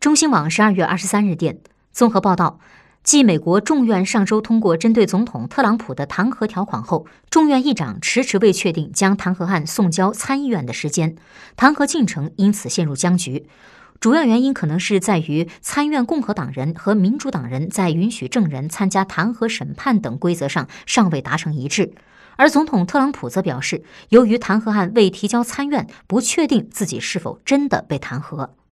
中新网十二月二十三日电综合报道继美国众院上周通过针对总统特朗普的弹劾条款后众院议长迟迟未确定将弹劾案送交参议院的时间弹劾进程因此陷入僵局。主要原因可能是在于参院共和党人和民主党人在允许证人参加弹劾审判等规则上尚未达成一致而总统特朗普则表示由于弹劾案未提交参院不确定自己是否真的被弹劾。